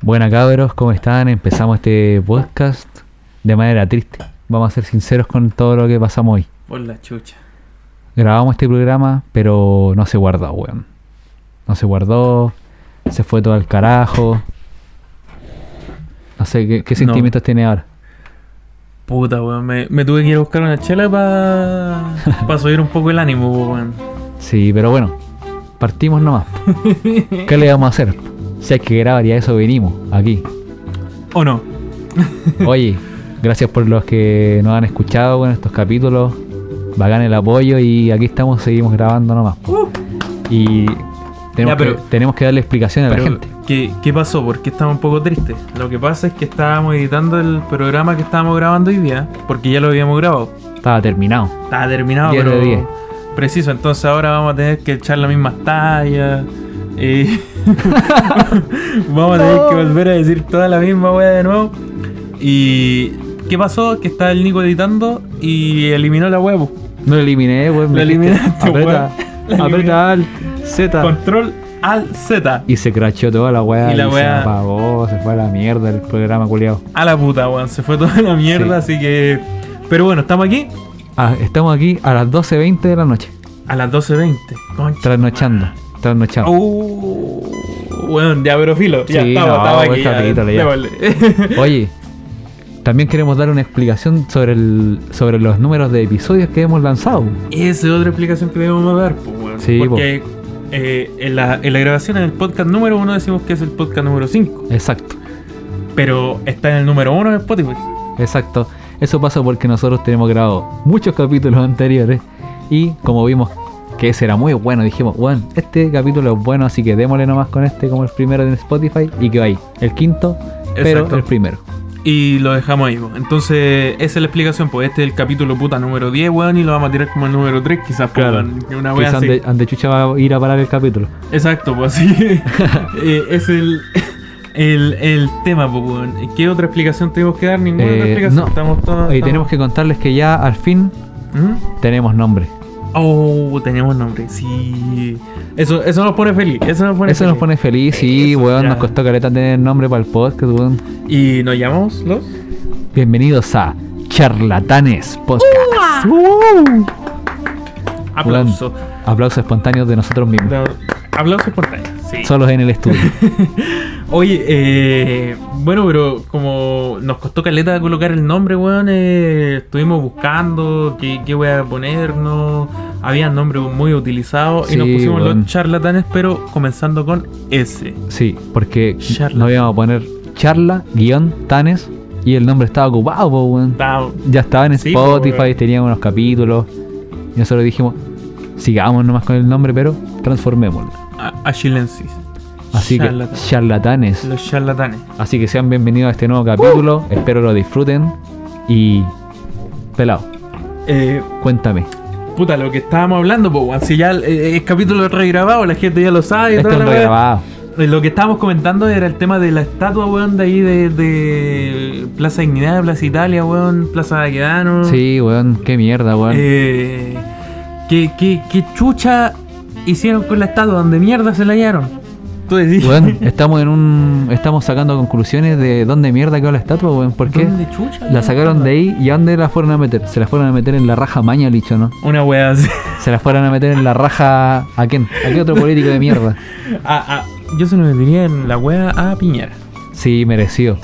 Buenas cabros, ¿cómo están? Empezamos este podcast de manera triste. Vamos a ser sinceros con todo lo que pasamos hoy. Por la chucha. Grabamos este programa, pero no se guardó, weón. No se guardó, se fue todo al carajo. No sé, ¿qué, qué No. sentimientos tiene ahora? Puta, weón. Me, me tuve que ir a buscar una chela para subir un poco el ánimo, po, weón. Sí, pero bueno, partimos nomás. ¿Qué le vamos a hacer? Si hay que grabar y a eso venimos, aquí. ¿O no? Oye, gracias por los que nos han escuchado en estos capítulos. Bacán el apoyo y aquí estamos, seguimos grabando nomás. Y tenemos, Ya, pero- que, tenemos que darle explicación a la gente. ¿qué, ¿Qué pasó? ¿Por qué estamos un poco tristes? Lo que pasa es que estábamos editando el programa que estábamos grabando hoy día, porque ya lo habíamos grabado. Estaba terminado. Estaba terminado, 10 de pero 10. preciso. Entonces ahora vamos a tener que echar las mismas tallas. Eh, vamos a tener que volver a decir toda la misma wea de nuevo. Y ¿qué pasó? Que está el Nico editando y eliminó la wea. po. No lo eliminé, weón. dijiste, eliminaste, Aprieta, weón. Lo aprieta al Z. Control al Z. Y se crachó toda la weá Y y, la se weá- apagó, se fue a la mierda el programa culiado. A la puta, weón. Se fue toda la mierda, así que. Pero bueno, estamos aquí Ah, estamos aquí a las 12.20 de la noche, a las 12.20. Concha. trasnochando. Trasnochando. Uh, weón, ya, pero filo. Ya Sí, no, estamos buen aquí. Ya, capítulo, ya. démosle. Oye, también queremos dar una explicación sobre el, sobre los números de episodios que hemos lanzado. Esa es otra explicación que debemos dar, pues. Sí, Porque eh, en, la, en la grabación en el podcast número uno decimos que es el podcast número 5. Exacto, Pero está en el número uno de Spotify. exacto. Eso pasa porque nosotros tenemos grabado muchos capítulos anteriores y como vimos que ese era muy bueno, dijimos, bueno, este capítulo es bueno, así que démosle nomás con este como el primero en Spotify y que va ahí, el quinto, pero Exacto. el primero. Y lo dejamos ahí, po. Entonces, esa es la explicación, pues este es el capítulo puta número 10, weón, y lo vamos a tirar como el número 3, quizás, pues, weón, Una wea Quizás así. ande, ande chucha va a ir a parar el capítulo. Exacto, pues así. eh, es el, el, el tema, pues, weón. ¿Qué otra explicación tenemos que dar? Ninguna Eh, otra explicación. no. Estamos todos. Estamos- tenemos que contarles que ya al fin ¿Mm? tenemos nombre. Oh, tenemos nombre, sí. Eso, eso nos pone feliz. Eso nos pone Eso nos feliz. pone feliz, sí, Eso, weón, ya. nos costó caleta tener nombre para el podcast, weón. ¿Y nos llamamos los? Bienvenidos a Charlatanes Podcast. Uh. Aplauso. Aplausos espontáneos de nosotros mismos. No, aplauso espontáneo. Sí. Solos en el estudio. Oye, eh, bueno, pero como nos costó caleta colocar el nombre, weón, eh, estuvimos buscando qué, qué voy a ponernos. Había nombres muy utilizados y nos pusimos los charlatanes, pero comenzando con S. Sí, porque Charla. no íbamos a poner charla, guion, tanes, y el nombre estaba ocupado, po, Ya estaba en Sí, po, Spotify, teníamos unos capítulos, y nosotros dijimos, sigamos nomás con el nombre, pero transformémoslo. a- Achilensis. Así Charlatan. que, charlatanes. Los charlatanes. Así que sean bienvenidos a este nuevo capítulo. Espero lo disfruten. Y. Pelado, Eh, cuéntame. Puta, lo que estábamos hablando, pues, weón, si ya eh, es capítulo regrabado, la gente ya lo sabe. Esto es regrabado. Eh, Lo que estábamos comentando era el tema de la estatua, weón, de ahí de, de Plaza Dignidad, Plaza Italia, weón, Plaza Baquedano. Sí, weón, qué mierda, weón. Eh, ¿qué, qué, qué chucha hicieron con la estatua? ¿Dónde mierda se la hallaron? Tú decís. Weón, estamos en un. Estamos sacando conclusiones de dónde mierda quedó la estatua, weón. ¿Por qué? ¿Dónde chucha? La sacaron de ahí y a dónde la fueron a meter. Se la fueron a meter en la raja maña, licho, ¿no? Una wea así. Se la fueron a meter en la raja. ¿A quién? ¿A qué otro político de mierda? Yo se lo metería en la wea a Piñera. Sí, merecido.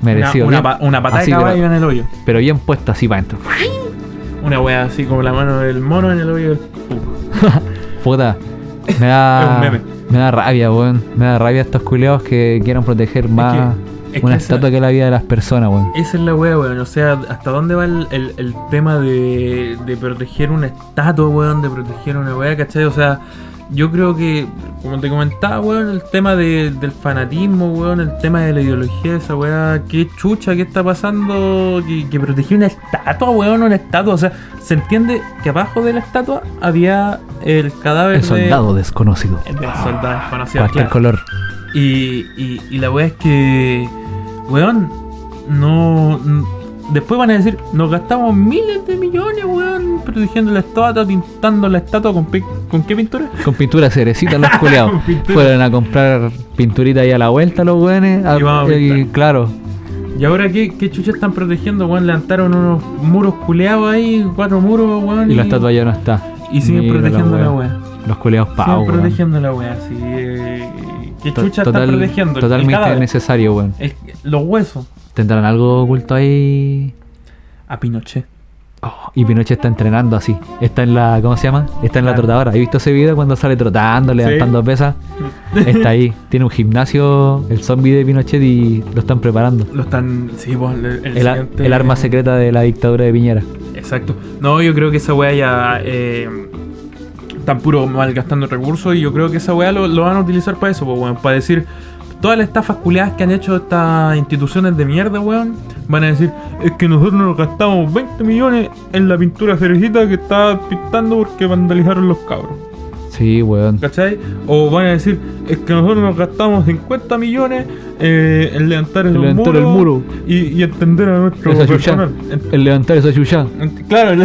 Una, Merecido. una, bien- pa- una patada así, de caballo pero, en el hoyo. pero bien puesta así para adentro. Una wea así como la mano del mono en el hoyo del. Puta, me Es da. un meme. Me da rabia, weón. Me da rabia estos culeados que quieran proteger más es una que esa- estatua que la vida de las personas, weón. Esa es la wea, weón. O sea, ¿hasta dónde va el, el- el tema de, de proteger una estatua, weón? De proteger una wea, ¿cachai? O sea, yo creo que, como te comentaba, weón, el tema de- del fanatismo, weón, el tema de la ideología de esa wea, qué chucha, qué está pasando, que, que protegió una estatua, weón, una estatua. O sea, se entiende que abajo de la estatua había el cadáver El de- soldado desconocido. del soldado desconocido. Cualquier claro. color. Y, y, y la weá es que, weón, no. Después van a decir, nos gastamos miles de millones, weón, protegiendo la estatua, pintando la estatua con, ¿con qué pintura? Con pintura cerecita los culeados. Fueron a comprar pinturita ahí a la vuelta los weones. Y a claro, ¿Y ahora qué, qué chucha están protegiendo, weón? Levantaron unos muros culeados ahí, cuatro muros, weón. y la estatua ya no está. Y siguen Mira protegiendo la weá. Los culeados Siguen pavos, weón. protegiendo la weá, sí. eh, ¿Qué chucha total- están protegiendo? Totalmente necesario, weón. El- los huesos. ¿Tendrán algo oculto ahí? A Pinochet. Oh, y Pinochet está entrenando así. Está en la. ¿Cómo se llama? Está en la trotadora. ¿Has visto ese video cuando sale trotando, levantando pesas? Está ahí. Tiene un gimnasio, el zombie de Pinochet y lo están preparando. Lo están. Sí, pues, el, el El, a- siguiente- el arma secreta de la dictadura de Piñera. Exacto. No, yo creo que esa weá ya. Eh, están puro malgastando recursos y yo creo que esa weá lo, lo van a utilizar para eso, pues, weón. Para decir. Todas las estafas culiadas que han hecho estas instituciones de mierda, weón, van a decir, es que nosotros nos gastamos 20 millones en la pintura cerecita que está pintando porque vandalizaron los cabros. Sí, weón. ¿Cachai? O van a decir, es que nosotros nos gastamos 50 millones eh, en levantar el, levantar muro, el muro. Y, y entender a nuestro personal. En- El levantar esa chucha. claro,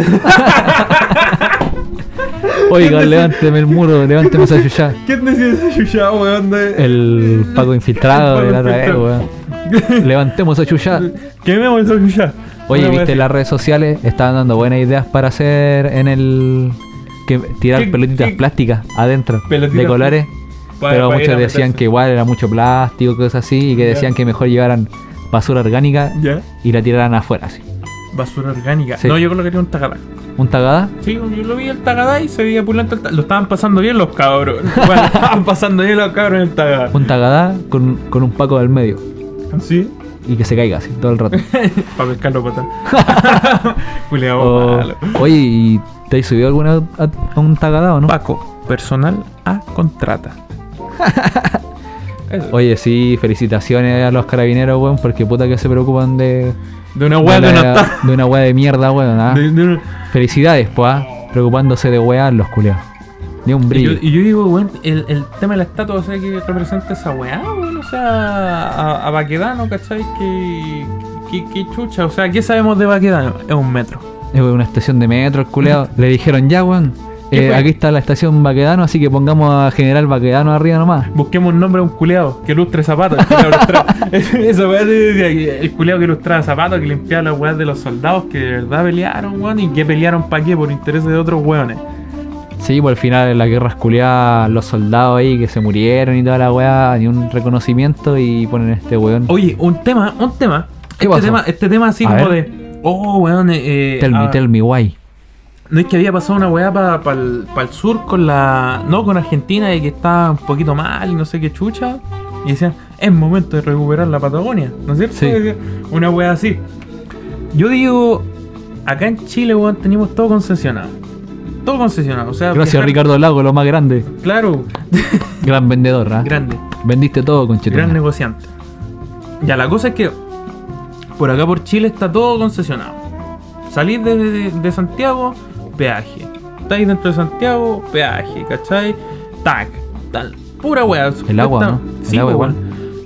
Oiga, levánteme el muro, levánteme esa chucha. ¿quién decía esa chucha, weón? De... El Paco infiltrado de la otra vez, weón. Levantemos esa chucha. Quememos esa chucha. Oye, viste así. las redes sociales estaban dando buenas ideas para hacer en el que tirar ¿Qué- pelotitas qué? plásticas adentro Pelotitas de colores, pero muchos decían que igual era mucho plástico, cosas así, y que decían que mejor llevaran basura orgánica y la tiraran afuera, así. Basura orgánica. Sí. No, yo colocaría un tagadá. ¿Un tagada? Sí, yo lo vi el tagadá y se veía ta- Lo estaban pasando bien los cabros. Bueno, estaban pasando bien los cabros en el tagadá. Un tagadá con, con un paco del medio Sí. y que se caiga así todo el rato. Para pescarlo patán. O- malo. oye, ¿y te has subido alguna a, a un tagadá o no? Paco, personal a contrata. Oye, sí, felicitaciones a los carabineros, weón, porque puta que se preocupan de, de una weá de, que no está. de una weá de mierda, weón. ¿ah? De- de una- Felicidades, pues, ¿ah? preocupándose de weá los culeados. Ni un Y yo, brillo. y yo digo, weón, el, el tema de la estatua, o sea, que representa esa weá, weón, o sea, a, a Baquedano, ¿cachai? Que, que, que chucha, o sea, ¿qué sabemos de Baquedano? Es un metro. Es una estación de metro, el culeado. Le dijeron, ya, weón. ¿Qué eh, aquí está la estación Baquedano, así que pongamos a General Baquedano arriba nomás. Busquemos un nombre a un culeado que lustre zapatos. Esa weá el culeado que ilustraba zapatos, que limpiaba las weas de los soldados que de verdad pelearon, weón, y que pelearon para qué, por intereses de otros weones. Sí, por al final en la guerra culeadas, los soldados ahí que se murieron y toda la weá, ni un reconocimiento y ponen este weón. Oye, un tema, un tema. ¿Qué este pasó? tema, este tema así A como ver. de. Oh, weón, eh, tell me, ah, tell me why. No es que había pasado una weá para el, sur con la. No, con Argentina y que estaba un poquito mal y no sé qué chucha. Y decían, es momento de recuperar la Patagonia, ¿no es cierto? Sí. Una weá así. Yo digo, acá en Chile, weón, tenemos todo concesionado. Todo concesionado. O sea, Gracias, viajar- Ricardo Lago, lo más grande. Claro, Gran vendedor, ¿ah? grande. Vendiste todo, con Gran negociante. Ya, la cosa es que por acá por Chile está todo concesionado. Salir de, de- de Santiago, peaje. Estáis dentro de Santiago, peaje, ¿cachai? Tac, tal. Pura weá. El agua, ¿no? El agua igual.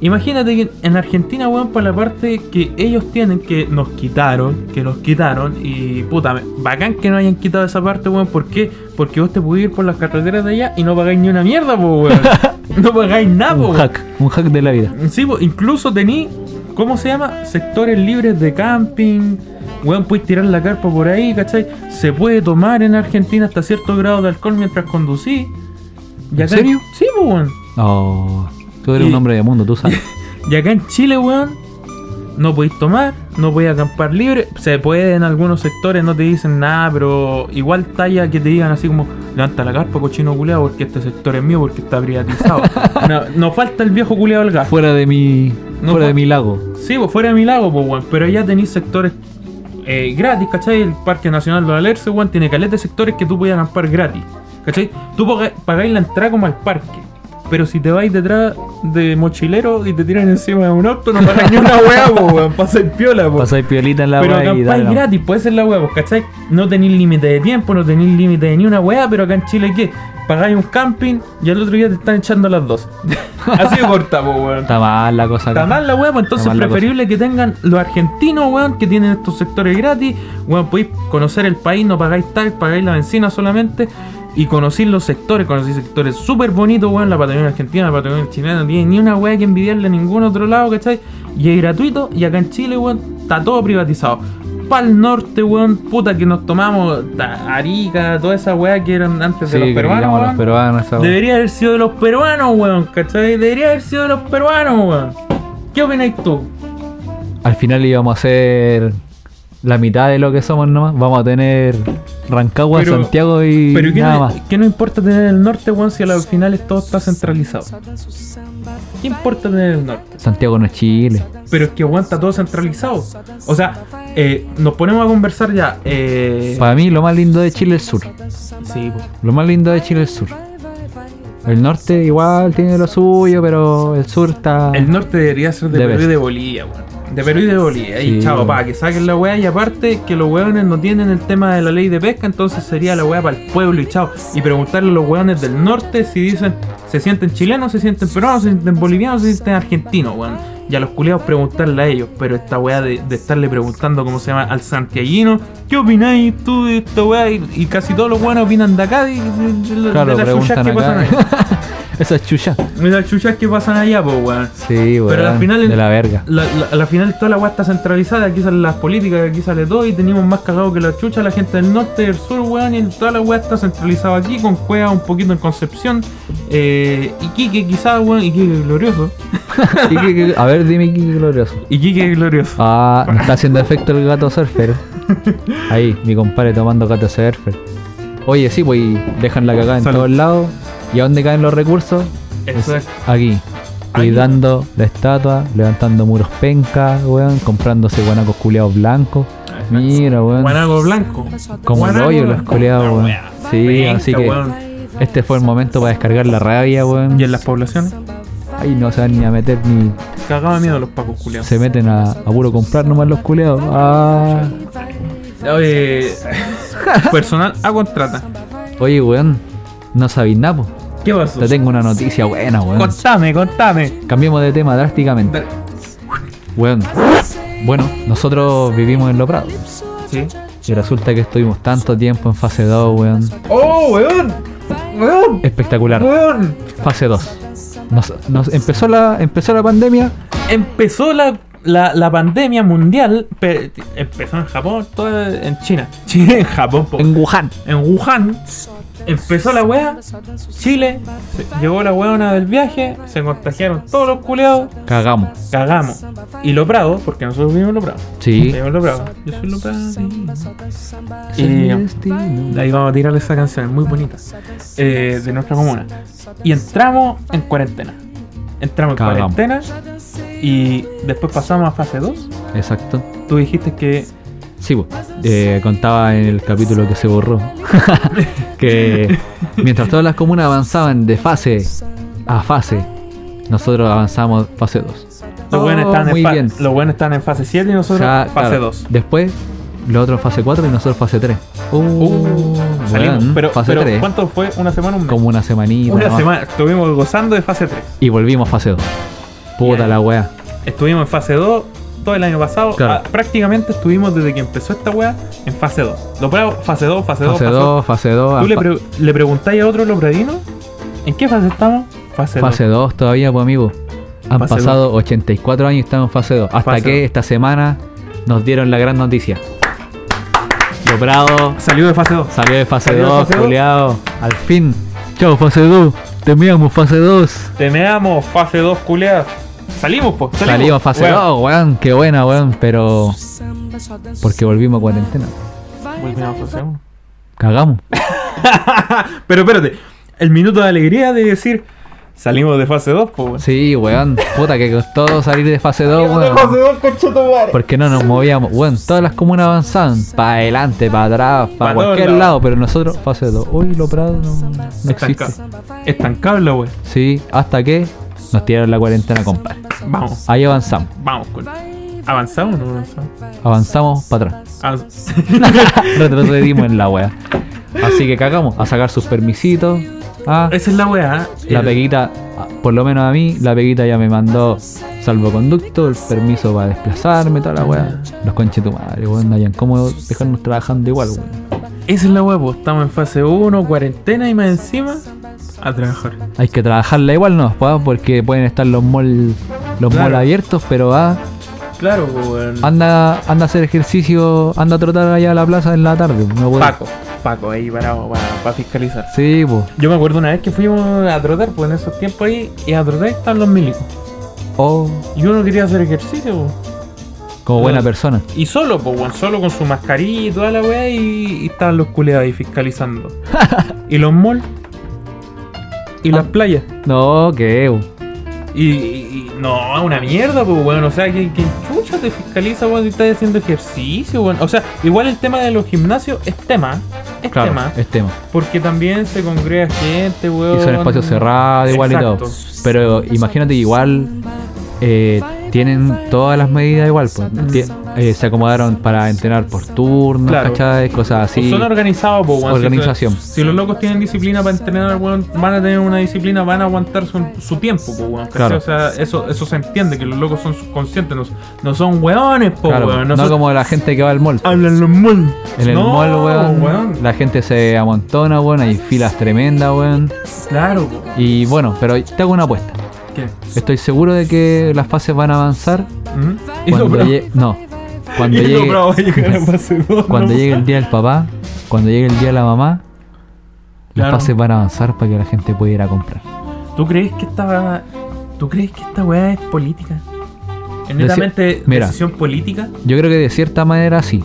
Imagínate que en Argentina, weón, por la parte que ellos tienen, que nos quitaron, que nos quitaron, y puta, bacán que no hayan quitado esa parte, weón, ¿por qué? Porque vos te podés ir por las carreteras de allá y no pagáis ni una mierda, po, weón. no pagáis nada, po, Un hack, un hack de la vida. Sí, po, incluso tení, ¿cómo se llama? Sectores libres de camping. Weón, puedes tirar la carpa por ahí, ¿cachai? Se puede tomar en Argentina hasta cierto grado de alcohol mientras conducís. Y ¿En acá- serio? Sí, pues, weón. Oh, tú eres Y- un hombre de mundo, tú sabes. Y acá en Chile, weón, no podéis tomar, no podéis acampar libre. Se puede en algunos sectores, no te dicen nada, pero igual talla que te digan así como, levanta la carpa, cochino culeado, porque este sector es mío, porque está privatizado. no, no falta el viejo culeado del gas. fuera de mi, No fuera de mi lago. Sí, pues fuera de mi lago, pues, weón. Pero allá tenéis sectores eh, gratis, ¿cachai? El Parque Nacional de Alerce, weón, tiene caleta de sectores que tú puedes acampar gratis, ¿cachai? Tú pagáis la entrada como al parque. Pero si te vais detrás de mochilero y te tiran encima de un auto, no pagáis ni una po, weón. Pasáis piola, po. Pasáis piolita en la Pero acá gratis, puede ser la weá, pues, ¿cachai? No tenéis límite de tiempo, no tenéis límite de ni una weá, pero acá en Chile, ¿qué? Pagáis un camping y al otro día te están echando las dos. Así de corta, po, weón. Está mal la cosa acá. Está mal la weá, pues entonces preferible que tengan los argentinos, weón, que tienen estos sectores gratis. Weón, podéis conocer el país, no pagáis tal, pagáis la benzina solamente. Y conocer los sectores, conocer sectores súper bonitos, weón. La Patagonia Argentina, la Patagonia chilena, no tiene ni una weá que envidiarle a ningún otro lado, ¿cachai? Y es gratuito, y acá en Chile, weón, está todo privatizado. Pa'l norte, weón, puta que nos tomamos Arica, toda esa weá que eran antes Sí, de los peruanos, digamos los weón. peruanos, esa weá. Debería haber sido de los peruanos, weón, ¿cachai? Debería haber sido de los peruanos, weón. ¿Qué opináis tú? Al final íbamos a hacer la mitad de lo que somos nomás. Vamos a tener Rancagua, Pero- Santiago y Pero ¿qué nada no, más. qué no importa tener el norte, weón, si al final es- todo está centralizado? ¿Qué importa tener el norte? Santiago no es Chile. Pero es que, está todo centralizado. O sea, eh, nos ponemos a conversar ya. Eh, Para mí lo más lindo de Chile es el sur. sí, po. Lo más lindo de Chile es el sur. El norte igual tiene lo suyo, pero el sur está... El norte debería ser de de Bolivia, weón. De Perú y de Bolivia. Y Sí, chao, weón. pa, que saquen la weá. Y aparte, que los weones no tienen el tema de la ley de pesca, entonces sería la weá para el pueblo y chao. Y preguntarle a los weones del norte si dicen, se sienten chilenos, se sienten peruanos, se sienten bolivianos, se sienten argentinos, weón. Y a los culiados preguntarle a ellos. Pero esta weá de, de estarle preguntando cómo se llama al santiaguino, ¿qué opináis tú de esta weá? Y, y casi todos los weones opinan de acá, de, de- de- Claro, de las que pasan acá. Esa es chucha. De las chuchas que pasan allá, pues weón. Sí, weón. Pero al final De la verga. La, la- a la final toda la weá está centralizada, aquí salen las políticas, aquí sale todo y tenemos más cagado que la chucha la gente del norte y del sur, weón, y toda la weá está centralizada aquí, con cueva un poquito en Concepción, eh, Iquique quizás, weón, Iquique glorioso, a ver, dime qué glorioso. Iquique glorioso. Ah, está haciendo efecto el gato surfer. Ahí, mi compadre tomando gato surfer. Oye, sí, pues dejan la cagada en Salud. todos lados. ¿Y a dónde caen los recursos? Eso es. Aquí. Cuidando la estatua, levantando muros pencas, weón, comprándose guanacos culeados blancos. Mira, weón. Guanaco blanco. Como el hoyo los culeados, weón. Sí, Penca, así que weón. este fue el momento para descargar la rabia, weón. Y en las poblaciones, Ahí no se van ni a meter ni. cagaba miedo los pacos culiados. Se meten a, a puro comprar nomás los culeados. Ah. Oye, personal a contrata. Oye, weón, no sabéis nada. ¿Qué pasó? Te tengo una noticia buena, weón. Contame, contame. Cambiemos de tema drásticamente. Dale. Weón. Bueno, nosotros vivimos en Lo Prado. Sí. Y resulta que estuvimos tanto tiempo en fase 2, weón. ¡Oh, weón! ¡Weón! Espectacular. ¡Weón! Fase 2. Nos, nos empezó la empezó la pandemia. Empezó la, la, la pandemia mundial. pe- empezó en Japón, todo en China. China, en Japón, po. En Wuhan. en Wuhan. Empezó la wea. Chile. se- Llegó la weona del viaje. Se contagiaron todos los culeados. Cagamos. Cagamos. Y lo Prado, porque nosotros vivimos lo Prado. Sí. Vivimos lo Prado. Yo soy lo Prado. Es Y-. Ahí vamos a tirarle esa canción, es muy bonita. eh, de nuestra comuna. Y entramos en cuarentena. Entramos en Cagamos. cuarentena. Y después pasamos a fase 2. Exacto. Tú dijiste que. Sí, eh, contaba en el capítulo que se borró que mientras todas las comunas avanzaban de fase a fase, nosotros avanzamos fase 2. Los buenos Oh, estaban, muy en fa- bien. los buenos estaban en fase 7 y nosotros Ya, en fase claro, 2. Después, los otros fase 4 y nosotros fase 3. Uh, Uh, salimos. weón, Pero, fase pero 3. ¿cuánto fue? ¿Una semana o un mes? Como una semanita. Una semana. Estuvimos gozando de fase 3. Y volvimos a fase 2. Puta la wea. Estuvimos en fase 2 todo el año pasado. Claro. Ah, prácticamente estuvimos desde que empezó esta wea en fase 2. Lo Prado, fase 2, fase 2, Fase fase 2. 2, fase 2. ¿Tú le, pre- le preguntáis a otro lobradino? ¿En qué fase estamos? Fase 2. Fase 2 todavía, pues amigo. Han Fase pasado 84 años y estamos en fase 2. Hasta Fase que esta semana nos dieron la gran noticia. Loprado Salió de fase 2. salió de fase Salió de 2, fase dos. culiao. Al fin. Chao, fase 2. Terminamos fase 2. Temeamos, fase 2, culeadas. Salimos, pues. Salimos fase 2, weón. Qué buena, weón. Pero. Porque volvimos a cuarentena. Volvimos a fase 1. Cagamos. Pero espérate, el minuto de alegría de decir, Salimos de fase 2, pues, weón. Sí, weón. Puta, que costó salir de fase 2, Salimos de weón. fase 2, conchetumare. Porque no nos movíamos. Weón, todas las comunas avanzaban. Para adelante, para atrás, Pa' para todos cualquier lados. lado. Pero nosotros, fase 2. Uy, lo Prado no, no existe. Estanca- Estancable, weón. Sí, hasta que nos tiraron la cuarentena, compadre. Vamos, Ahí avanzamos. vamos con. ¿Avanzamos o no avanzamos? Avanzamos para atrás. Avanz- Retrocedimos en la wea. Así que cagamos a sacar sus permisitos. Ah, Esa es la weá. la El- peguita, por lo menos a mí, la peguita ya me mandó salvoconducto, el permiso para desplazarme, toda la wea. Los conches tu madre, weón, hayan cómo dejarnos trabajando igual, weón. Esa es la weá, pues. Estamos en fase 1, cuarentena y más encima a trabajar. Hay que trabajarla igual, ¿no? Pa, Porque pueden estar los malls los Claro. malls abiertos, pero ah, Claro, pues, weón. anda, anda a hacer ejercicio, anda a trotar allá a la plaza en la tarde. No puede. Paco, Paco, ahí parado para fiscalizar. Sí, pues. Yo me acuerdo una vez que fuimos a trotar, pues en esos tiempos ahí, y a trotar están los milicos. Oh, Y uno quería hacer ejercicio, pues. como buena persona. Y solo, pues, weón, solo con su mascarilla y toda la weá, y, y estaban los culeados ahí fiscalizando. y los malls. Y las Ah. playas. No, que Y, y- y- no, una mierda, pues, weón. O sea, que, que chucha te fiscaliza, weón, si estás haciendo ejercicio, weón. O sea, igual el tema de los gimnasios es tema. Es claro, tema. es tema. Porque también se congrega gente, weón. Y son espacios cerrados igual y todo. Exacto. Pero imagínate igual eh, tienen todas las medidas igual. Pues. Eh, se acomodaron para entrenar por turnos, Claro. ¿cachai? Cosas Pues así. son organizados. Si- Organización. Si, los locos tienen disciplina para entrenar, weón, van a tener una disciplina, van a aguantar su, su tiempo. ¿cachai? Claro. O sea, eso, eso se entiende, que los locos son conscientes, no, no son weones, po, Claro, weón. no son- como la gente que va al mall. Hablan los malls. En el no, mall, weón, weón. la gente se amontona, weón, hay filas tremendas, weón. Claro. Y bueno, pero te hago una apuesta. ¿Qué? Estoy seguro de que las fases van a avanzar ¿Mm? Cuando llegue... No, cuando llegue... Cuando llegue el día del papá, cuando llegue el día de la mamá, Claro. las fases van a avanzar para que la gente pueda ir a comprar. ¿Tú crees que esta, ¿tú crees que esta weá es política? ¿Es Deci- netamente Mira. decisión política? Yo creo que de cierta manera sí.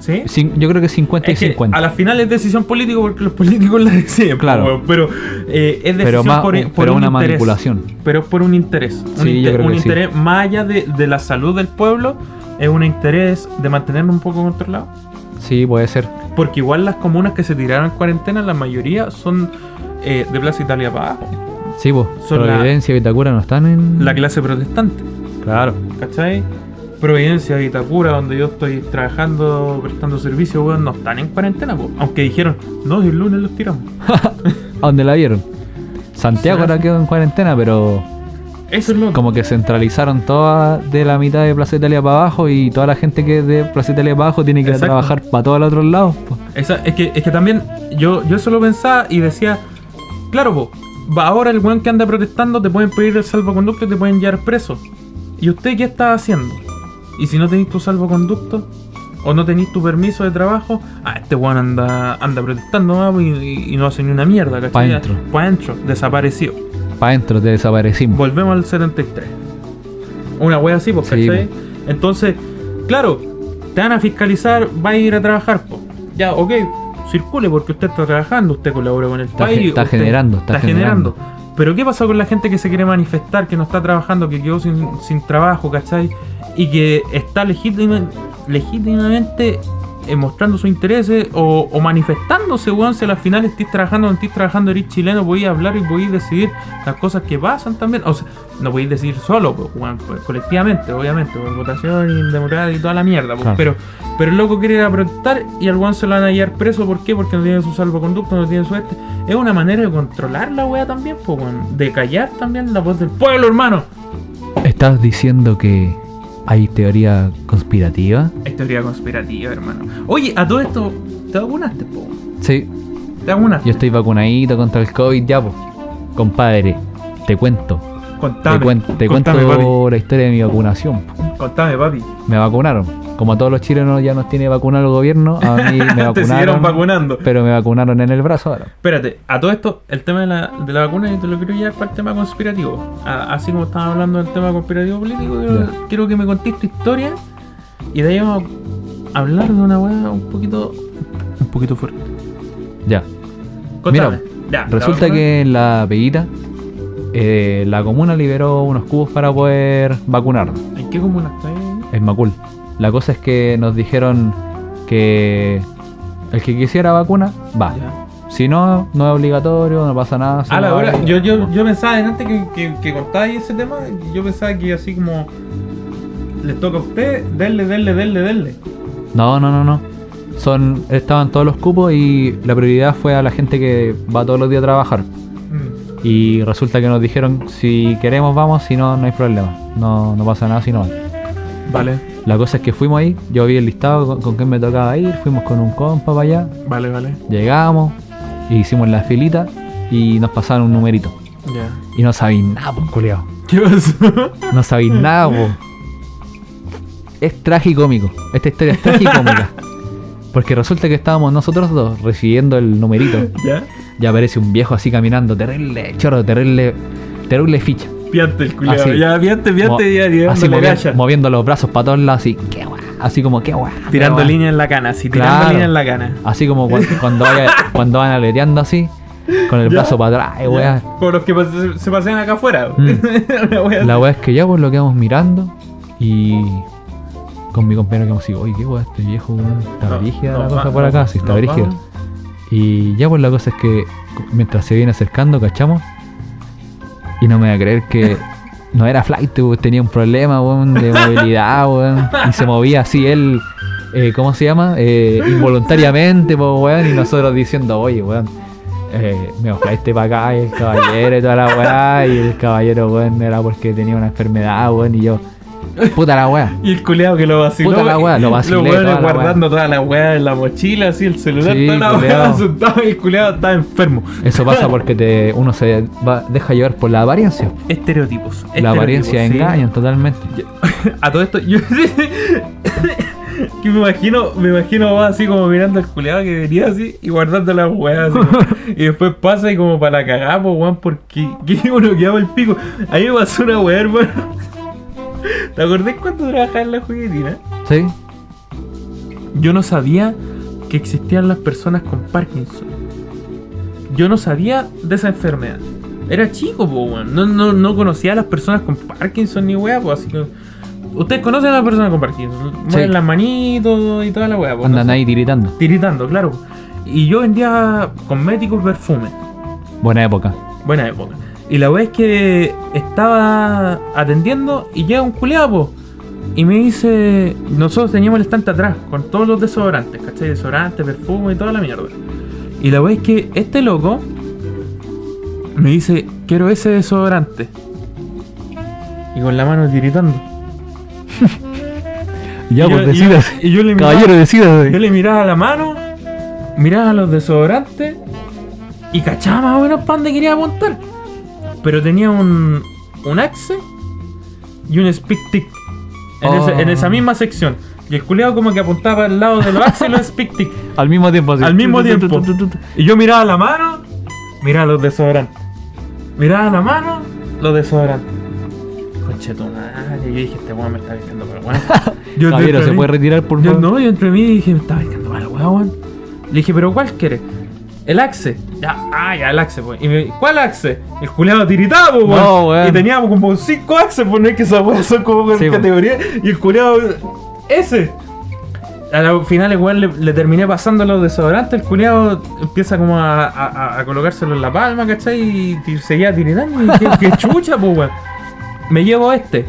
¿Sí? Cin- yo creo que 50 Es y que 50. a la final es decisión política porque los políticos la deciden. Claro. pero eh, es decisión pero más, por, por pero un una interés. manipulación. Pero es por un interés. Un, Sí, yo inter- creo un que sí. interés más allá de, de la salud del pueblo, es un interés de mantenerlo un poco controlado. Sí, puede ser. Porque igual las comunas que se tiraron en cuarentena, la mayoría son eh, de Plaza Italia para abajo. Sí. Son la- Providencia y Vitacura no están en. La clase protestante. Claro. ¿Cachai? Providencia y Itacura, donde yo estoy trabajando, prestando servicio, weón, no están en cuarentena, po. aunque dijeron, no, el lunes los tiramos. ¿A dónde la vieron? Santiago ahora quedó en cuarentena, pero Eso es lo como que centralizaron toda de la mitad de Plaza Italia para abajo y toda la gente que es de Plaza Italia para abajo tiene que Exacto. trabajar para todos los otros lados. Esa- es, que, es que también yo, yo eso lo pensaba y decía, claro, po, va ahora el weón que anda protestando te pueden pedir el salvoconducto y te pueden llevar preso. ¿Y usted qué está haciendo? Y si no tenéis tu salvoconducto o no tenéis tu permiso de trabajo, ah, este weón anda, anda protestando ¿no? y, y- y no hace ni una mierda, ¿cachai? Pa' dentro. Pa' dentro, desaparecido. Para adentro te desaparecimos. Volvemos al 73. Una wea así, pues, Sí, ¿cachai? Entonces, claro, te van a fiscalizar, va a ir a trabajar, pues. Ya, ok, circule porque usted está trabajando, usted colabora con el Está país. está usted generando, está generando. Pero ¿qué pasa con la gente que se quiere manifestar, que no está trabajando, que quedó sin, sin trabajo, ¿cachai? Y que está legítima- legítimamente eh, mostrando sus intereses o, o manifestándose, weón, si al final estés trabajando o no estés trabajando, eres chileno, podéis hablar y podéis decidir las cosas que pasan también. O sea, no podéis decidir solo, pues, weón, pues, colectivamente, obviamente, por votación y democracia y toda la mierda, pues, Claro. pero, pero el loco quiere ir a protestar y al weón se lo van a hallar preso, ¿por qué? Porque no tiene su salvoconducto, no tiene su este. Es una manera de controlar la wea también, pues, weón, de callar también la voz del pueblo, hermano. ¿Estás diciendo que hay teoría conspirativa? Es teoría conspirativa, hermano. Oye, a todo esto, ¿te vacunaste, po? Sí, ¿Te vacunaste? yo estoy vacunadito contra el COVID ya, pues. Compadre, te cuento. Contame, te cuen- te contame, cuento la historia de mi vacunación. po. Contame, papi. Me vacunaron. Como a todos los chilenos ya nos tiene vacunado el gobierno, a mí me Te siguieron vacunaron. vacunando. pero me vacunaron en el brazo ahora. Espérate, a todo esto, el tema de la, de la vacuna, yo te lo quiero llevar para el tema conspirativo. A- así como estaba hablando del tema conspirativo político, yo quiero que me contéis tu historia y de ahí vamos a hablar de una weá un poquito, un poquito fuerte. Ya. Contame. Ya, Resulta que en la peguita eh, la comuna liberó unos cubos para poder vacunarnos. ¿En qué comuna está ahí? Es Macul. La cosa es que nos dijeron que el que quisiera vacuna, va. Ya. Si no, no es obligatorio, no pasa nada. si Ah, la hay- yo, yo, yo pensaba antes que, que, que contabais ese tema, yo pensaba que así como les toca a usted, denle, denle, denle, denle. No, no, no, no. Son, estaban todos los cupos y la prioridad fue a la gente que va todos los días a trabajar. Mm. Y resulta que nos dijeron, si queremos vamos, si no, no hay problema. No, no pasa nada si no van. Vale, La cosa es que fuimos ahí, yo vi el listado con, con quién me tocaba ir, fuimos con un compa para allá, vale, vale. llegamos, hicimos la filita y nos pasaron un numerito. Ya. Y no sabéis nada, pues, culiao. ¿Qué pasó? No sabéis nada, pues. Es tragicómico. Esta historia es tragicómica. Porque resulta que estábamos nosotros dos recibiendo el numerito. ¿Ya? Y aparece un viejo así caminando, terrible, chorro, terrible, terrible ficha. Piante el culiado. Así. Ya, piante, Mo- piante, ya, así movi- galla. moviendo los brazos para todos lados, así, qué guay. Así como, qué guay. Tirando línea en la cana, así, tirando línea en la cana. Así como cuando, cuando, vaya- cuando van aleteando así, con el Ya. brazo para atrás, weá. Como los que se pasean acá afuera. Mm. La weá es que ya pues lo quedamos mirando y con mi compañero que así, oye, qué weá, este viejo, está No, brígida no, la cosa por acá, sí, está brígida. Y ya pues la cosa es que mientras se viene acercando, cachamos, y no me voy a creer que no era flight, tenía un problema, weón, de movilidad, weón, y se movía así él, eh, ¿cómo se llama? Eh, involuntariamente, weón, y nosotros diciendo, oye, weón. Eh, me flight para acá y el caballero y toda la weá y el caballero weón era porque tenía una enfermedad weón y yo puta la weá Y el culeado que lo vaciló. Puta la wea, lo Los weones toda la guardando toda la weá en la mochila, así, el celular, Sí, toda la weá asustado y el culeado está enfermo. eso pasa porque te uno se va- deja llevar por la apariencia Estereotipos. la apariencia sí. engaña totalmente A todo esto, yo que me imagino, me imagino a vos así como mirando al culeado que venía así y guardando las weas así. y después pasa y como para la cagada, pues weón, porque que uno quedaba el pico. A mí me pasó una wea, hermano. ¿Te acordás cuando trabajaba en la juguetina? sí Yo no sabía que existían las personas con Parkinson. Yo no sabía de esa enfermedad. Era chico, po, weón. No, no, no conocía a las personas con Parkinson ni weá, pues así que. Ustedes conocen a las personas con Parkinson. Mueven las manitos y toda la weá, po, andan no sé. ahí tiritando Tiritando, claro. Y yo vendía cosméticos perfumes. buena época Buena época. Y la weá es que estaba atendiendo y llega un culeado, Y me dice, nosotros teníamos el estante atrás, con todos los desodorantes, ¿cachai? Desodorante, perfume y toda la mierda. Y la weá es que este loco me dice, quiero ese desodorante. Y con la mano tiritando. ya y pues yo- decidas y yo- y yo le miraba- caballero decidas Yo le miraba la mano, miraba los desodorantes y cachaba más o menos para dónde quería apuntar. Pero tenía un, un axe y un speak tick en, Oh. esa misma sección. Y el culeado como que apuntaba al lado de los axes y los speak tick. al mismo tiempo así. Al mismo tiempo. Y yo miraba la mano, miraba los desodorantes. Miraba la mano, los desodorantes. Conche tu madre, yo dije, este weón me está pescando para weón. Yo caballero se de puede retirar por yo, no, yo entre mí dije, me estaba pescando para el weón. Le dije, pero ¿cuál quiere? El Axe. Ya, ah, ya, el Axe, pues. Y me, ¿Cuál Axe? El culeado tiritaba, pues. No, weón. Y teníamos como 5 Axes, pues no es que esas weas son como Sí, po. categoría. Y el culeado, ese. Al final, igual le, le terminé pasando los desodorantes. El culeado empieza como a, a, a- a colocárselo en la palma, ¿cachai? Y seguía tiritando. Y qué, chucha, pues, weón. Me llevo este.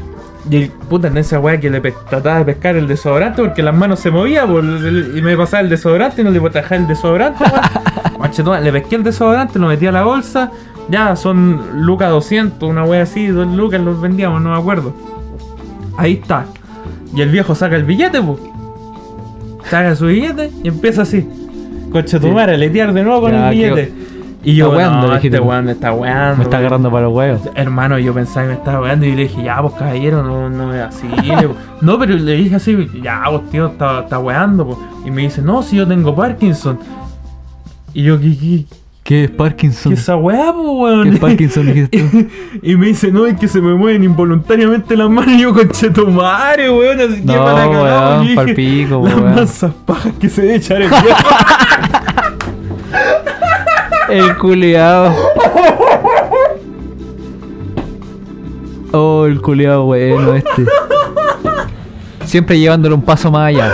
Y el puta en esa weá que le trataba de pescar el desodorante porque las manos se movían pues, y me pasaba el desodorante y no le podía dejar el desodorante. weón. Le pesqué el desodorante, lo metí a la bolsa. Ya son lucas 200, una weá así, dos lucas los vendíamos, no me acuerdo. Ahí está. Y el viejo saca el billete, pues. Saca su billete y empieza así. Coche tu Sí. letear de nuevo con Ya, el billete. Y yo, weando, no, este weón me está weando. me está agarrando para los huevos Hermano, yo pensaba que me estaba weando y le dije, ya, pues caballero, no, no es así. le- no, pero le dije así, ya, pues tío, está, está weando. pues. Y me dice, no, si yo tengo Parkinson. Y yo, ¿qué, qué, ¿qué es qué Parkinson? es esa weá, weón? ¿Qué es Parkinson dijiste y me dice, no, es que se me mueven involuntariamente las manos. Y yo, conchetumare, weón, así que No, para cagar, weón, dije, pico, Las weón. mansas pajas que se echan el viejo. el culiao Oh, el culiado bueno este. Siempre llevándolo un paso más allá.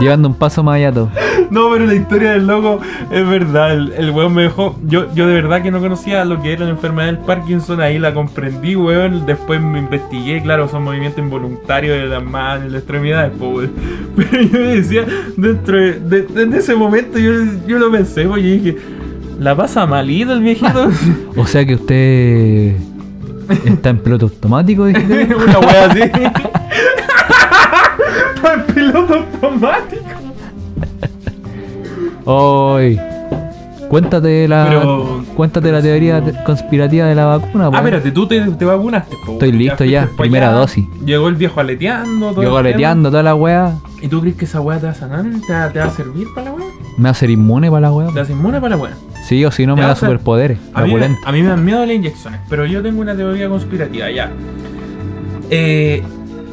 Llevando un paso más allá todo. No, pero la historia del loco es verdad. El, el weón me dejó. Yo, yo de verdad que no conocía lo que era la enfermedad del Parkinson. Ahí la comprendí, weón. Después me investigué. Claro, son movimientos involuntarios de las manos, de las extremidades, weón. Pero yo decía, dentro de, de- de ese momento, yo, yo lo pensé, weón. Y dije, ¿la pasa malito el viejito? O sea que usted está en piloto automático, dijiste. Una wea así. El piloto automático. Hoy. Cuéntate la, Pero- cuéntate la teoría te- conspirativa de la vacuna. Ah, pues. espérate, tú te, te vacunaste, po, Estoy weón. listo ya, fuiste pa' primera dosis. Llegó el viejo aleteando, todo Yo el goleteando toda la weá. ¿Y tú crees que esa weá te va a sanar? ¿Te va, te va a servir para la weá? Me va a ser inmune para la weá. ¿Te hace inmune para la weá? Sí, o si no me Ya, da o sea, superpoderes. A mí, me, opulento. a mí me dan miedo las inyecciones, pero yo tengo una teoría conspirativa, ya. Eh,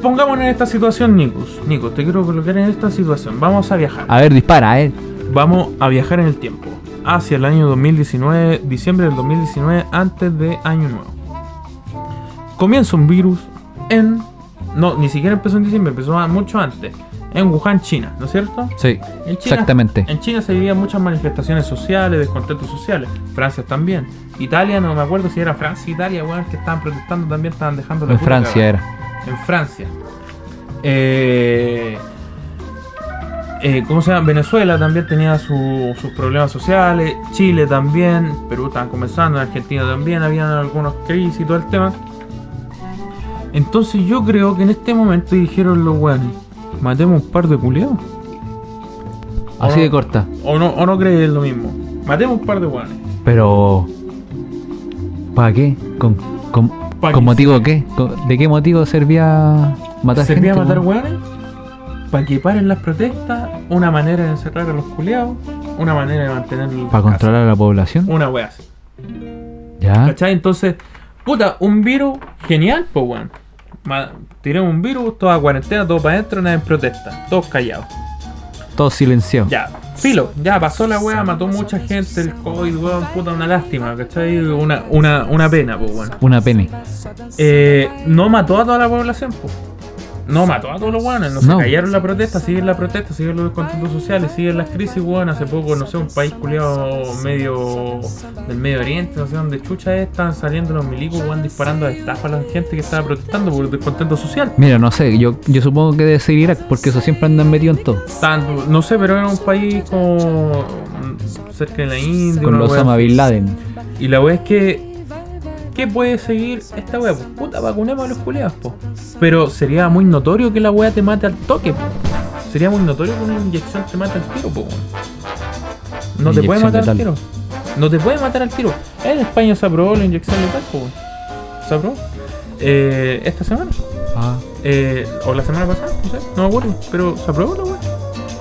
pongámonos en esta situación, Nicos. Nicos, te quiero colocar en esta situación. Vamos a viajar. A ver, dispara, eh. Vamos a viajar en el tiempo. Hacia el año 2019, diciembre del 2019, antes de Año Nuevo. Comienza un virus en... No, ni siquiera empezó en diciembre, empezó mucho antes. En Wuhan, China, ¿no es cierto? Sí, En China, exactamente. En China se vivían muchas manifestaciones sociales, descontentos sociales. Francia también. Italia, no me acuerdo si era Francia, Italia, weón, que estaban protestando también, estaban dejando la En Francia era. En Francia. Eh, eh, ¿Cómo se llama? Venezuela también tenía su- sus problemas sociales. Chile también. Perú estaban comenzando. En Argentina también habían algunos crisis y todo el tema. Entonces yo creo que en este momento dijeron los weones, matemos un par de culiados. Así de corta. ¿O no, o no crees lo mismo? Matemos un par de weones. Pero. ¿Para qué? ¿Con, con, Con motivo de qué? ¿Con- ¿De qué motivo servía matar ¿Servía gente? matar weón? weones? Para que paren las protestas, una manera de encerrar a los culiados, una manera de mantener ¿Para controlar a la población? Una wea así. Ya. ¿Cachai? Entonces, puta, un virus genial, pues weón. Tiremos un virus, toda cuarentena, todo para adentro, nadie en protesta, todos callados. Todo silenciado. Ya, filo, ya pasó la wea, mató mucha gente, el COVID, weón, puta, una lástima, ¿cachai? Una, una, una pena, pues weón. Una pene. Eh, no mató a toda la población, pues. No mató a todos los weones, no, No. se callaron la protesta, siguen la protesta, siguen los descontentos sociales, siguen las crisis, weón. Hace poco, no sé, un país culiado medio del Medio Oriente, no sé dónde chucha es, estaban saliendo los milicos, weón, disparando a estafa a la gente que estaba protestando por el descontento social. Mira, no sé, yo, yo supongo que debe ser Irak, porque eso siempre andan metido en todo. No sé, pero era un país como cerca de la India. Con los Osama. Bin Laden. Y la wea es que. ¿Qué puede seguir esta wea? Pues puta, vacunemos a los culiados, po. Pero sería muy notorio que la wea te mate al toque, po. Sería muy notorio que una inyección te mate al tiro, po. No te puede matar al tiro. No te puede matar al tiro. En España se aprobó la inyección letal, po. Se aprobó. Eh, esta semana. Ah. Eh, o la semana pasada, no sé, no me acuerdo, pero se aprobó la weá.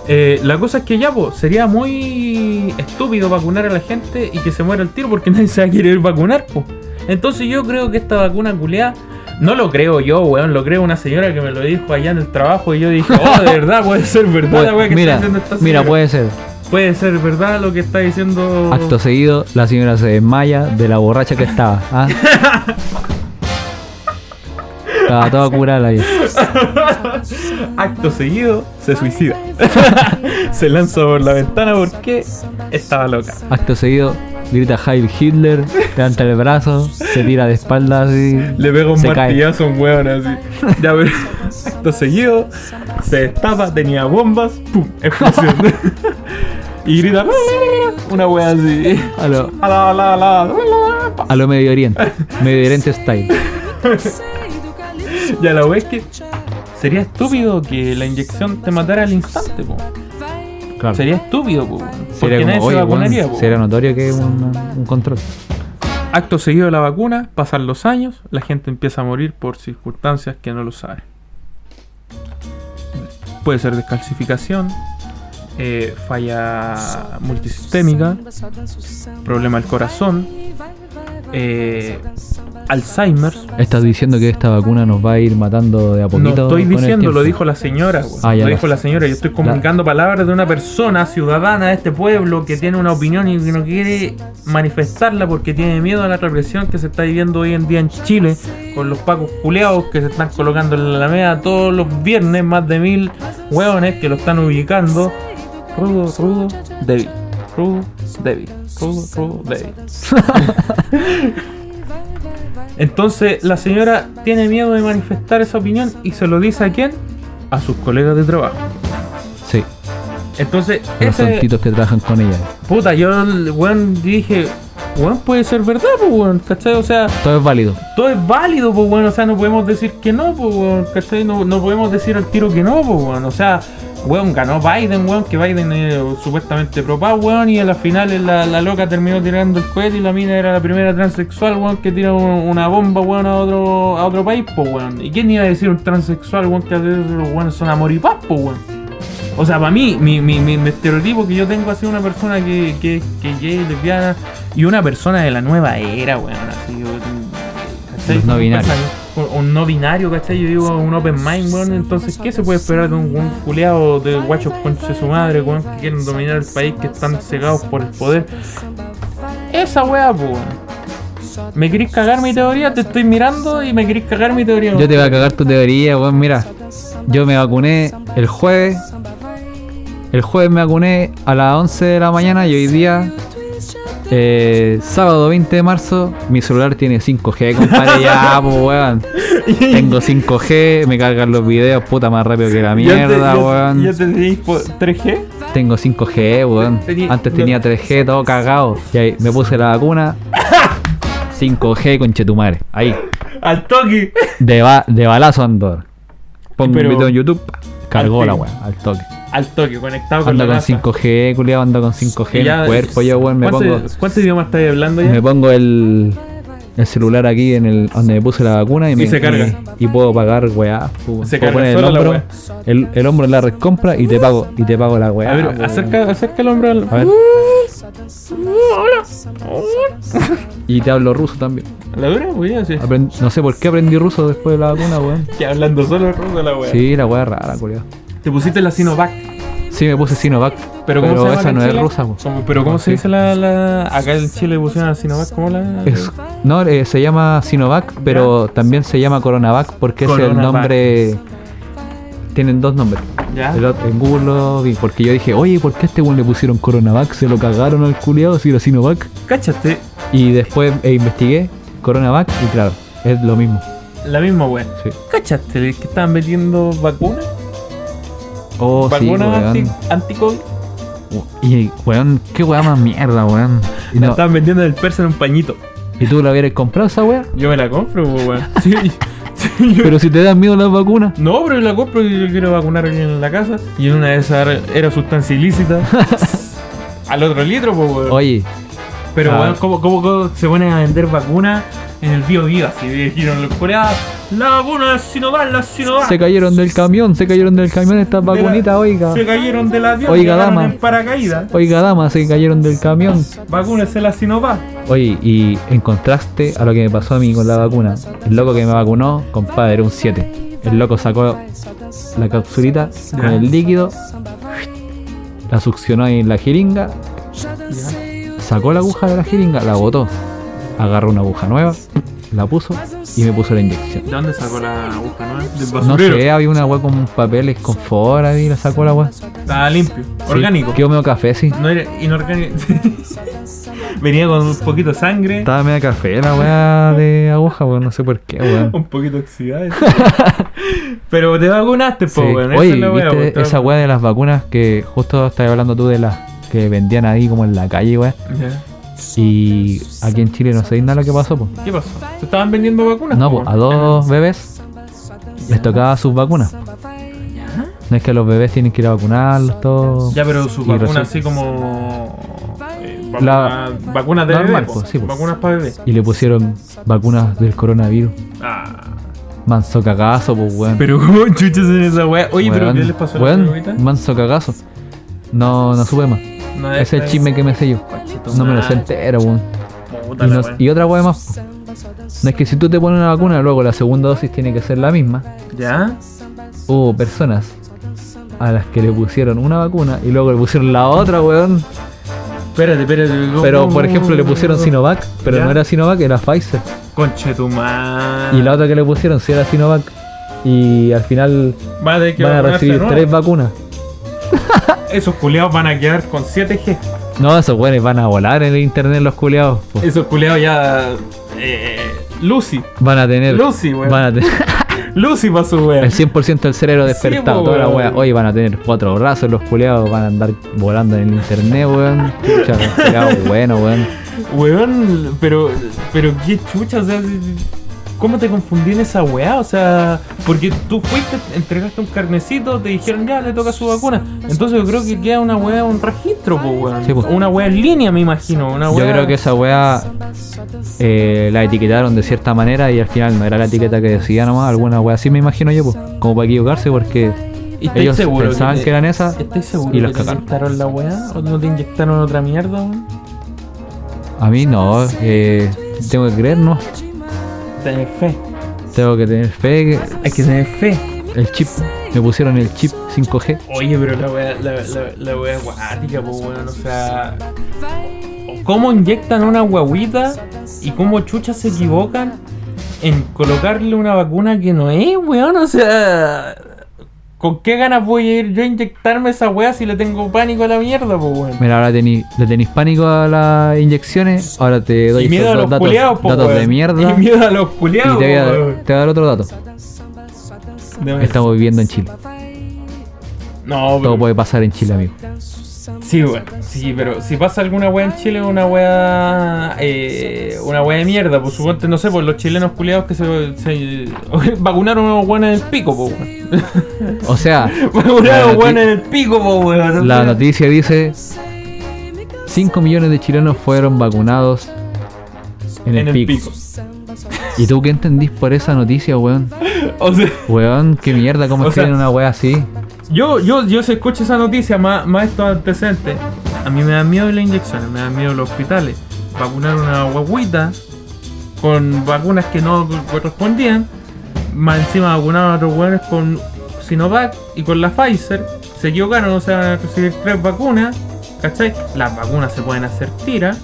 Eh, la cosa es que ya, po, sería muy estúpido vacunar a la gente y que se muera el tiro porque nadie se va a querer vacunar, po. Entonces yo creo que esta vacuna culeada, no lo creo yo, weón, lo creo una señora que me lo dijo allá en el trabajo y yo dije, oh, de verdad, puede ser verdad la weá que mira, está diciendo esta mira, señora. puede ser. Puede ser verdad lo que está diciendo. Acto seguido, la señora se desmaya de la borracha que estaba. ¿ah? Estaba toda curada vieja. Acto seguido, se suicida. se lanza por la ventana porque estaba loca. Acto seguido, grita Heil Hitler, levanta el brazo, se tira de espaldas y. Le pega un martillazo a un weón así. Ya, pero acto seguido, se destapa, tenía bombas, ¡pum! Explosión. y grita, una wea así. A lo, a lo Medio Oriente. Medio Oriente style. Ya la wea es que sería estúpido que la inyección te matara al instante, po. Claro. Sería estúpido, po. Porque Sería como, nadie se vacunaría, notorio que es un, un control. Acto seguido de la vacuna, pasan los años, la gente empieza a morir por circunstancias que no lo saben. Puede ser descalcificación, eh, falla multisistémica, problema del corazón, eh, Alzheimer. Estás diciendo que esta vacuna nos va a ir matando de a No poquito. estoy con el diciendo, lo dijo la señora. Ah, ya lo lo dijo sé. la señora. Yo estoy comunicando palabras de una persona ciudadana de este pueblo que tiene una opinión y que no quiere manifestarla porque tiene miedo a la represión que se está viviendo hoy en día en Chile con los pacos culeados que se están colocando en la Alameda todos los viernes, más de mil hueones que lo están ubicando. Rudo, rudo, débil. Rudo, débil. Rudo, rudo, débil. Entonces la señora tiene miedo de manifestar esa opinión y se lo dice a quién? A sus colegas de trabajo. Sí, Entonces, los ese, que trabajan con ella. puta, yo, weón, dije, weón, puede ser verdad, pues, weón, ¿cachai? O sea, Todo es válido. todo es válido, pues, weón, o sea, no podemos decir que no, pues, weón, ¿cachai? No, no podemos decir al tiro que no, pues, weón, o sea, weón, ganó Biden, weón, que Biden es supuestamente pro paz, weón, y a la final la, la loca terminó tirando el cohete y la mina era la primera transexual, weón, que tira un- una bomba, weón, a otro, a otro país, pues, weón. ¿Y quién iba a decir un transexual, weón, que los weones son amor y paz, pues, weón? O sea, para mí, mi, mi, mi, mi estereotipo que yo tengo así una persona que, que, que es lesbiana y una persona de la nueva era, weón, así, yo, no binarios. Un, no binario, ¿cachai? Yo digo un open mind, weón, entonces, ¿qué se puede esperar de un, un culeado de guachos conche su madre, weón, que quieren dominar el país, que están cegados por el poder? Esa weá, pues. ¿Me querés cagar mi teoría? Te estoy mirando y me querés cagar mi teoría. Yo te voy a cagar tu teoría, weón. Mira, yo me vacuné el jueves. El jueves me vacuné a las 11 de la mañana y hoy día, eh, sábado 20 de marzo, mi celular tiene 5G, compadre. ya, pues, weón. Tengo 5G, me cargan los videos, puta, más rápido que la mierda, weón. ¿Ya te tenéis po- 3G? Tengo 5G, weón. Antes tenía 3G, todo cagado. Y ahí me puse la vacuna. 5G, conchetumare. Ahí. Al toque. De, ba- de balazo Andor. Pongo Pero- un video en YouTube, cargó la weá, al toque. Al toque, conectado con Ando la con NASA. 5G, culiado, ando con 5G en el cuerpo, yo weón, me ¿Cuántos- pongo, ¿Cuántos idiomas estás hablando ya? me pongo el, el celular aquí en el donde me puse la vacuna y, me, se carga. Y, y puedo pagar weá. Se puedo carga poner el hombro, weá. el, el hombro en la red compra y te pago, y te pago la weá. A ver, acerca, acerca el hombro al. A ver. Y te hablo ruso también. ¿La dura? Aprend- no sé por qué aprendí ruso después de la vacuna, weón. Que hablando solo ruso la wea. Sí, la weá es rara, culiado. Te pusiste la Sinovac. Sí, me puse Sinovac. Pero, ¿cómo se llama esa no es rusa, po. ¿Cómo- Pero ¿cómo se dice la, la. Acá en Chile pusieron la Sinovac? ¿Cómo la.? Es- no, eh, se llama Sinovac, pero también se llama Coronavac porque es el nombre. Tienen dos nombres. Ya. El otro- en Google lo vi, porque yo dije, oye, ¿por qué a este weón le pusieron Coronavac? Se lo cagaron al culiado si era Sinovac. Cáchate. Y después eh, investigué Coronavac y claro, es lo mismo. La misma wea. Sí. ¿Cachaste que estaban metiendo vacunas? Oh, sí, ¿Vacunas anti, weón. anti-COVID? Y, weón, qué weá más mierda, weón. Y, La no- estaban vendiendo en el persa en un pañito. ¿y tú la hubieras comprado esa weá? Yo me la compro, po, weón. Sí, sí, yo- Pero si te dan miedo las vacunas. No, pero yo la compro y yo quiero vacunar en la casa. Y en una de esas era- sustancia ilícita. Al otro litro, pues, weón. Oye, Pero, ah. weón, ¿cómo, cómo, cómo se ponen a vender vacunas en el bio bio? Así dijeron los coreanos, la vacuna es Sinovac, la Sinovac. se cayeron del camión, se cayeron del camión estas De vacunitas, oiga. Se cayeron del avión Oiga, dama. en paracaídas. Oiga, dama, se cayeron del camión. Vacúnese la Sinovac. Oye, y en contraste a lo que me pasó a mí con la vacuna, el loco que me vacunó, compadre, era un 7. El loco sacó la capsulita con el líquido, la succionó ahí en la jeringa, sacó la aguja de la jeringa, la botó, agarró una aguja nueva, la puso y me puso la inyección. ¿De dónde sacó la aguja nueva? Del No sé, había una weá con papeles con fora y la sacó la weá. Estaba limpio, Sí, orgánico. Quedó medio café, sí. No era inorgánico. Venía con un poquito de sangre, Estaba medio café la weá de aguja, weón, no sé por qué, weón. un poquito oxidada. Pero te vacunaste, po, Sí. weón. esa Oye, es la wea, ¿viste po, te esa weá de las vacunas que justo estabas hablando tú de las que vendían ahí como en la calle? Ya. Y aquí en Chile no sé nada lo que pasó, pues. ¿Qué pasó? ¿Se estaban vendiendo vacunas? No, pues a dos bebés les tocaba sus vacunas. No es que los bebés tienen que ir a vacunarlos todos. Ya, pero su Y vacuna resu- así como. eh, vacuna- La- vacunas de normal, bebé, po. sí. Vacunas para bebé. Y le pusieron vacunas del coronavirus. Ah. Manso cagazo, pues weón. Pero, ¿cómo chuchas en esa weá? Oye, pero ¿qué les pasó a la manso cagazo. No, no supe más. No Ese es el chisme que me sé yo. No me lo sé entero, weón. Y, no- otra wea más. po. No es que si tú te pones una vacuna, luego la segunda dosis tiene que ser la misma. ¿Ya? Hubo personas a las que le pusieron una vacuna y luego le pusieron la otra, weón. Espérate, espérate. ¿cómo- Pero por ejemplo le pusieron Sinovac, pero ¿Ya? no era Sinovac, era Pfizer. Conche tu madre. Y la otra que le pusieron sí era Sinovac. Y al final Va a tener que van a vacunarse recibir nuevo. tres vacunas. Esos culeados van a quedar con 7G. No, esos weones van a volar en el internet los culiados. po. Esos culeados ya. Eh, Lucy. Van a tener. Lucy, weón. Van a tener Lucy para su wea. el 100% del cerebro despertado. po, toda la weón. wea. Hoy van a tener cuatro brazos los culiados. Van a andar volando en el internet, weón. Chucha, los culiados bueno, weón. Weón, pero. Pero qué chucha, o sea. si- ¿Cómo te confundí en esa weá? O sea, porque tú fuiste, entregaste un carnecito, te dijeron ya le toca su vacuna. Entonces yo creo que queda una weá, un registro, po, weón. Sí, po. Una weá en línea, me imagino. Una Yo weá- creo que esa weá eh, la etiquetaron de cierta manera y al final no era la etiqueta que decía nomás. Alguna weá así me imagino yo, pues. Como para equivocarse porque ¿Y ellos seguro pensaban te- que eran esas. ¿Estáis seguro y los que te cagaron. inyectaron la weá? ¿O no te inyectaron otra mierda? A mí no, eh, tengo que creer, ¿no? Tener fe. Tengo que tener fe Hay que tener fe. el chip, me pusieron el chip 5G. Oye, pero la wea, la, la, la wea acuática, pues weón, o sea. ¿Cómo inyectan una guaguita y cómo chuchas se equivocan en colocarle una vacuna que no es, weón? O sea. ¿Con qué ganas voy a ir yo a inyectarme esa wea si le tengo pánico a la mierda, pues weón? Mira, ahora tení, le tenéis pánico a las inyecciones, ahora te doy Y miedo a los datos, culiados, datos de mierda Y miedo a los y culiados, te voy, a, weón. te voy a dar otro dato. Estamos viviendo en Chile. No, Todo pero, puede pasar en Chile, amigo. Sí, weón. Sí, pero si pasa alguna wea en Chile, una wea. Eh, una wea de mierda, pues suponte, no sé, pues los chilenos culiados que se, se vacunaron a unos en el pico, pues weón. O sea, Vacunaron a en el pico, pues weón. la noticia dice 5 millones de chilenos fueron vacunados en el, pico. ¿Y tú qué entendís por esa noticia, weón? O sea, Weón, qué mierda, cómo O sea- escriben una wea así. Yo, yo, yo se escucho esa noticia, más, más estos antecedentes. A mí me dan miedo las inyecciones, me dan miedo los hospitales. Vacunar una guaguita con vacunas que no correspondían. Más encima vacunaron a otros weones con Sinovac y con la Pfizer. Se equivocaron, o sea, van a recibir tres vacunas. ¿Cachai? Las vacunas se pueden hacer tiras.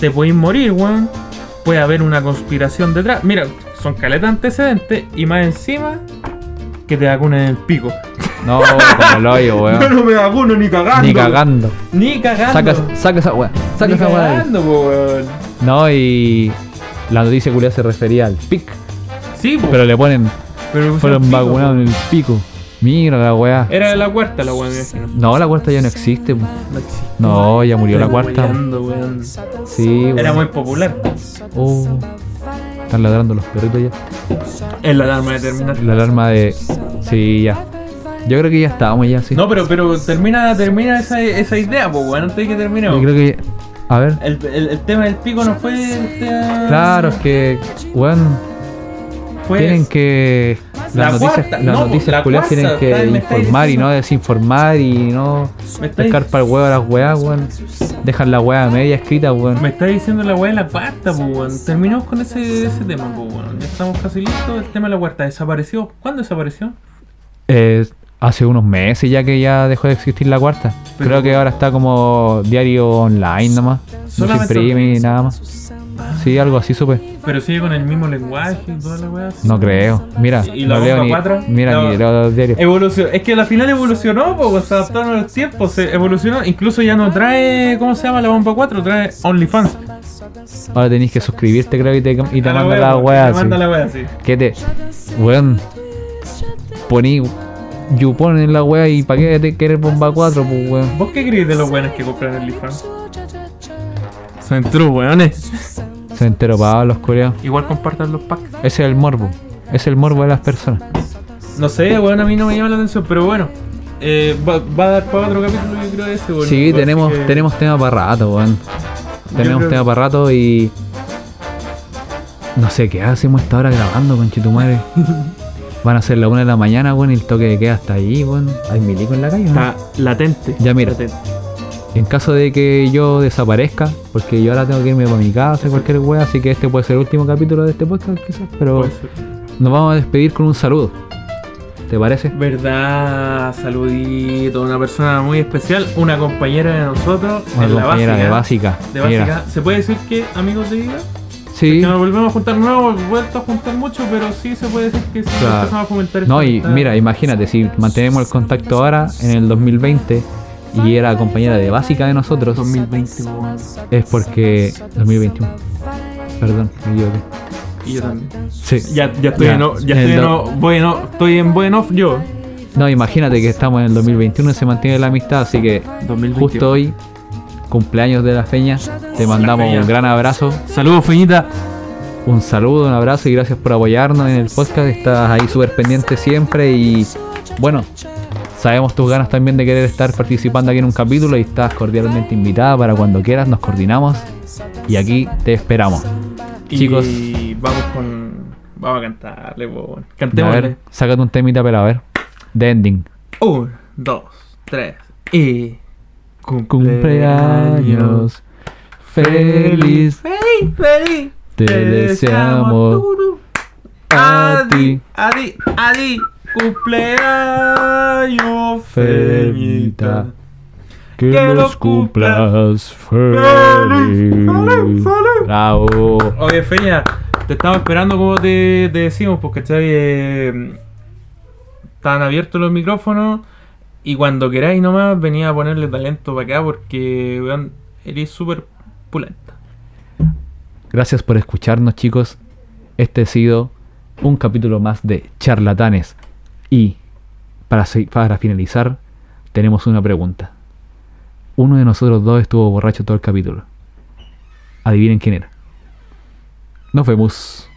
Te puedes morir, weón. Puede haber una conspiración detrás. Mira, son caletas antecedentes y más encima que te vacunen en el pico. No, como el hoyo, Yo weón. no me vacuno ni cagando. Ni cagando. Ni cagando. Saca, saca esa wea. Saca ni esa cagando, po, weón. No, y la noticia culia se refería al pic. Sí, po, Pero le ponen, pero fueron pico, vacunados po. en el pico. Mira la wea. Era la cuarta la imagino. No, la cuarta ya no existe. po. No existe. No, ya murió la cuarta. weyando, weón. Sí, Era weón. muy popular. Oh, están ladrando los perritos ya. Es la alarma de terminar. La alarma de. Sí, ya. Yo creo que ya estábamos ya, sí. No, pero, pero termina, termina esa, esa idea, pues, weón, antes de que terminemos. Yo creo que. A ver. El, el, el tema del pico no fue. este, Claro, es que. Fue Tienen que. La Las noticias, cuarta, las no, noticias la tienen que está- informar y no desinformar y no pescar para el huevo a las weas, weón. Dejan la wea media escrita, weón. Me está diciendo la weá de la cuarta, pues, weón. Terminamos con ese, ese tema, pues, weón. Ya estamos casi listos. El tema de la cuarta desapareció. ¿Cuándo desapareció? Eh, hace unos meses ya que ya dejó de existir la cuarta. Pero- Creo que ahora está como diario online nomás. No se imprime nada más. Sí, algo así supe. Pero sigue con el mismo lenguaje y toda la weá. No creo. Mira, ¿Y la no leo ni. cuatro? Mira, No. ni leo los diarios. Evolucionó. Es que a la final evolucionó, pues, se adaptaron a los tiempos, se evolucionó. Incluso ya no trae, ¿cómo se llama la bomba 4? Trae OnlyFans. Ahora tenéis que suscribirte, creo, y te, y te A manda wea, la wea. Te manda la wea, sí. ¿Qué te. Weón. Poní. Yupon en la wea y para qué te querer bomba 4, pues weón. ¿Vos qué crees de los buenos que compran OnlyFans? Son true, weones. Se enteró para los coreanos. Igual compartan los packs. Ese es el morbo. Es el morbo de las personas. No sé, weón, a mí no me llama la atención, pero bueno. Eh, va, va a dar para otro capítulo, yo creo, ese, weón. Sí, tenemos, que- tenemos tema para rato, weón. Tenemos creo- tema para rato y. No sé qué hacemos esta hora grabando, con tu madre. Van a ser la una de la mañana, weón, y el toque de queda hasta ahí, weón. Hay milico en la calle, ¿no? Está latente. Ya, mira. latente. En caso de que yo desaparezca, porque yo ahora tengo que irme para mi casa, cualquier wea, así que este puede ser el último capítulo de este podcast, quizás, pero nos vamos a despedir con un saludo. ¿Te parece? Verdad, saludito, una persona muy especial, una compañera de nosotros Una en la básica. de básica. de Mira. básica. ¿Se puede decir que amigos de vida? Sí. Que nos volvemos a juntar, no hemos vuelto a juntar mucho, pero sí se puede decir que sí Claro. empezamos a fomentar No, y mira, imagínate, si mantenemos el contacto ahora, en el 2020, y era compañera de básica de nosotros, 2020, weón. es porque... 2021. Perdón, me equivoqué. Y yo también. Sí. Ya, ya estoy Ya. en, o- ya En estoy en, o- bueno, estoy en buen off yo. No, imagínate que estamos en el 2021 y se mantiene la amistad, así que 2021. justo hoy, cumpleaños de la Feña, te mandamos Feña. un gran abrazo, Saludos, Feñita. un saludo, un abrazo y gracias por apoyarnos en el podcast. Estás ahí súper pendiente siempre y bueno, sabemos tus ganas también de querer estar participando aquí en un capítulo y estás cordialmente invitada para cuando quieras, nos coordinamos y aquí te esperamos. Chicos, Y vamos con. Vamos a cantarle, po, weón. a ver, sácate un temita, pero a ver, The Ending. Un, dos, tres. Y. Cumpleaños feliz. Feliz, feliz. Te deseamos a ti. Adi, Adi. Cumpleaños Feñita. Feñita. Que Que los cumplas Feliz, feliz. Bravo. Oye, Feña, te estamos esperando como te, te decimos, porque ¿cachai? Eh, están abiertos los micrófonos y cuando queráis nomás venía a ponerle talento para acá porque eres súper pulenta. Gracias por escucharnos, chicos. Este ha sido un capítulo más de Charlatanes. Y para, para finalizar, tenemos una pregunta. Uno de nosotros dos estuvo borracho todo el capítulo. Adivinen quién era. Nos vemos.